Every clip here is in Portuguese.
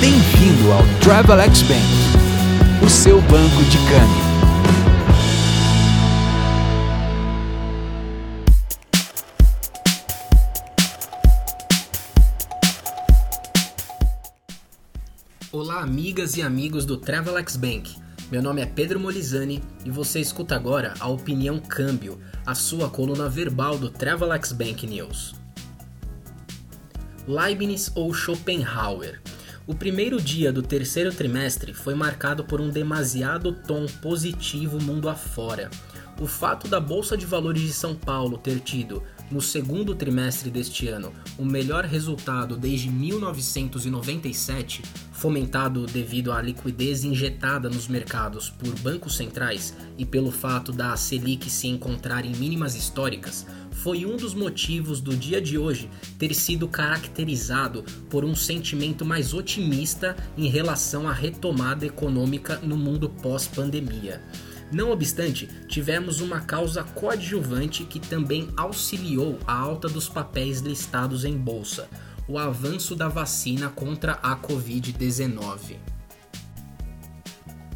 Bem-vindo ao Travelex Bank, o seu banco de câmbio. Olá, amigas e amigos do Travelex Bank. Meu nome é Pedro Molizani e você escuta agora a Opinião Câmbio, a sua coluna verbal do Travelex Bank News. Leibniz ou Schopenhauer? O primeiro dia do terceiro trimestre foi marcado por um demasiado tom positivo mundo afora. O fato da Bolsa de Valores de São Paulo ter tido, no segundo trimestre deste ano, o melhor resultado desde 1997, fomentado devido à liquidez injetada nos mercados por bancos centrais e pelo fato da Selic se encontrar em mínimas históricas, foi um dos motivos do dia de hoje ter sido caracterizado por um sentimento mais otimista em relação à retomada econômica no mundo pós-pandemia. Não obstante, tivemos uma causa coadjuvante que também auxiliou a alta dos papéis listados em bolsa: o avanço da vacina contra a Covid-19.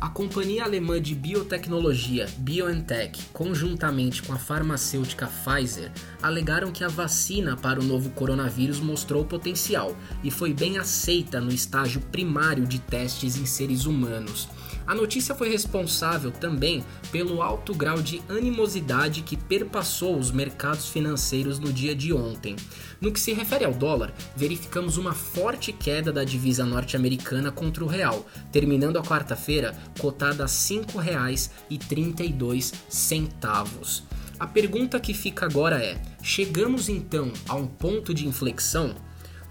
A companhia alemã de biotecnologia BioNTech, conjuntamente com a farmacêutica Pfizer, alegaram que a vacina para o novo coronavírus mostrou potencial e foi bem aceita no estágio primário de testes em seres humanos. A notícia foi responsável também pelo alto grau de animosidade que perpassou os mercados financeiros no dia de ontem. No que se refere ao dólar, verificamos uma forte queda da divisa norte-americana contra o real, terminando a quarta-feira cotada a R$ 5,32. A pergunta que fica agora é: chegamos então a um ponto de inflexão?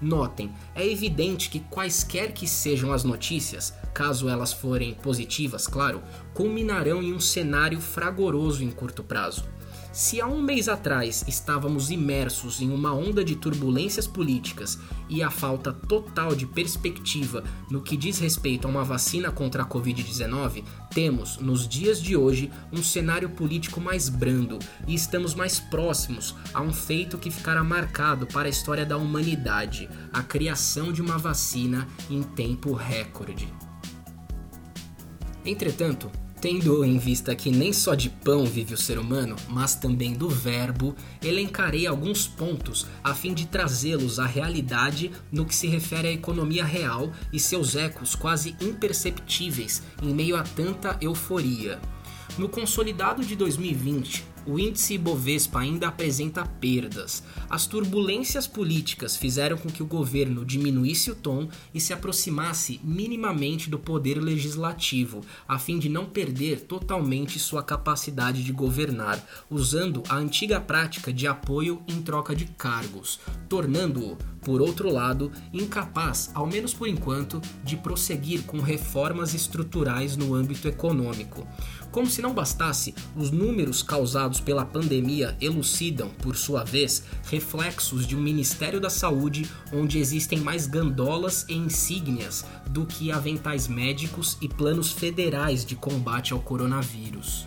Notem, é evidente que quaisquer que sejam as notícias, caso elas forem positivas, claro, culminarão em um cenário fragoroso em curto prazo. Se há um mês atrás estávamos imersos em uma onda de turbulências políticas e a falta total de perspectiva no que diz respeito a uma vacina contra a Covid-19, temos, nos dias de hoje, um cenário político mais brando e estamos mais próximos a um feito que ficará marcado para a história da humanidade: a criação de uma vacina em tempo recorde. Entretanto, Tendo em vista que nem só de pão vive o ser humano, mas também do verbo, elencarei alguns pontos a fim de trazê-los à realidade no que se refere à economia real e seus ecos quase imperceptíveis em meio a tanta euforia. No consolidado de 2020, o índice Ibovespa ainda apresenta perdas. As turbulências políticas fizeram com que o governo diminuísse o tom e se aproximasse minimamente do poder legislativo, a fim de não perder totalmente sua capacidade de governar, usando a antiga prática de apoio em troca de cargos, tornando-o, por outro lado, incapaz, ao menos por enquanto, de prosseguir com reformas estruturais no âmbito econômico. Como se não bastasse, os números causados pela pandemia elucidam, por sua vez, reflexos de um Ministério da Saúde onde existem mais gandolas e insígnias do que aventais médicos e planos federais de combate ao coronavírus.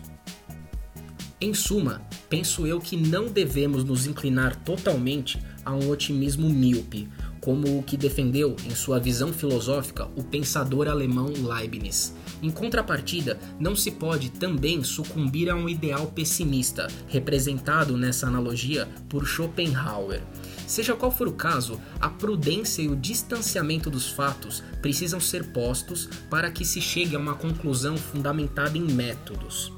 Em suma, penso eu que não devemos nos inclinar totalmente a um otimismo míope, como o que defendeu, em sua visão filosófica, o pensador alemão Leibniz. Em contrapartida, não se pode também sucumbir a um ideal pessimista, representado nessa analogia por Schopenhauer. Seja qual for o caso, a prudência e o distanciamento dos fatos precisam ser postos para que se chegue a uma conclusão fundamentada em métodos.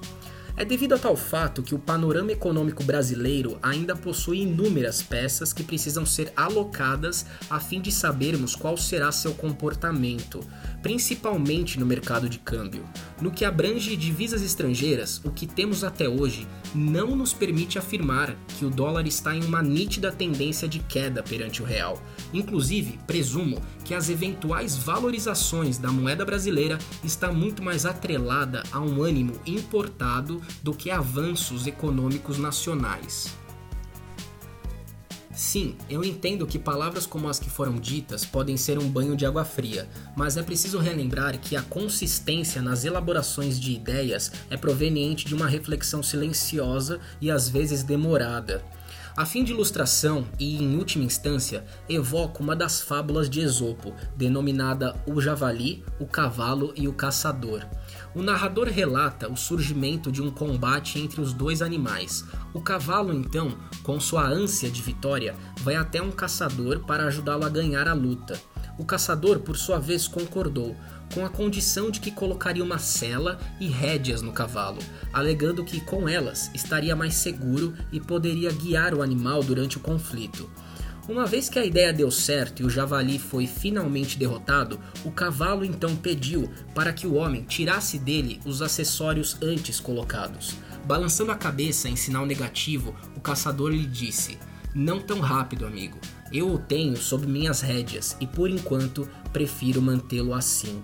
É devido a tal fato que o panorama econômico brasileiro ainda possui inúmeras peças que precisam ser alocadas a fim de sabermos qual será seu comportamento, principalmente no mercado de câmbio. No que abrange divisas estrangeiras, o que temos até hoje não nos permite afirmar que o dólar está em uma nítida tendência de queda perante o real. Inclusive, presumo que as eventuais valorizações da moeda brasileira está muito mais atrelada a um ânimo importado do que avanços econômicos nacionais. Sim, eu entendo que palavras como as que foram ditas podem ser um banho de água fria, mas é preciso relembrar que a consistência nas elaborações de ideias é proveniente de uma reflexão silenciosa e às vezes demorada. A fim de ilustração e, em última instância, evoco uma das fábulas de Esopo, denominada O Javali, o Cavalo e o Caçador. O narrador relata o surgimento de um combate entre os dois animais. O cavalo, então, com sua ânsia de vitória, vai até um caçador para ajudá-lo a ganhar a luta. O caçador, por sua vez, concordou, com a condição de que colocaria uma sela e rédeas no cavalo, alegando que com elas estaria mais seguro e poderia guiar o animal durante o conflito. Uma vez que a ideia deu certo e o javali foi finalmente derrotado, o cavalo então pediu para que o homem tirasse dele os acessórios antes colocados. Balançando a cabeça em sinal negativo, o caçador lhe disse: Não tão rápido, amigo. Eu o tenho sob minhas rédeas e por enquanto prefiro mantê-lo assim.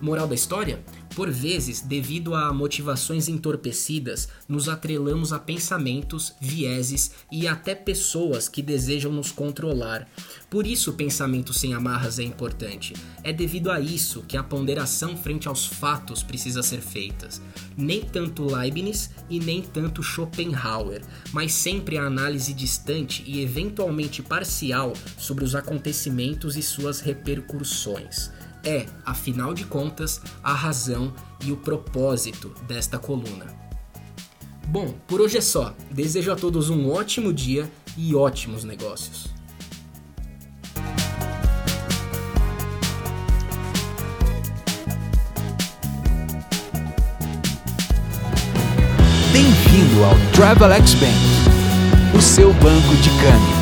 Moral da história? Por vezes, devido a motivações entorpecidas, nos atrelamos a pensamentos, vieses e até pessoas que desejam nos controlar. Por isso, o pensamento sem amarras é importante. É devido a isso que a ponderação frente aos fatos precisa ser feita. Nem tanto Leibniz e nem tanto Schopenhauer, mas sempre a análise distante e eventualmente parcial sobre os acontecimentos e suas repercussões é, afinal de contas, a razão e o propósito desta coluna. Bom, por hoje é só. Desejo a todos um ótimo dia e ótimos negócios. Bem-vindo ao Travelex Bank, o seu banco de câmbio.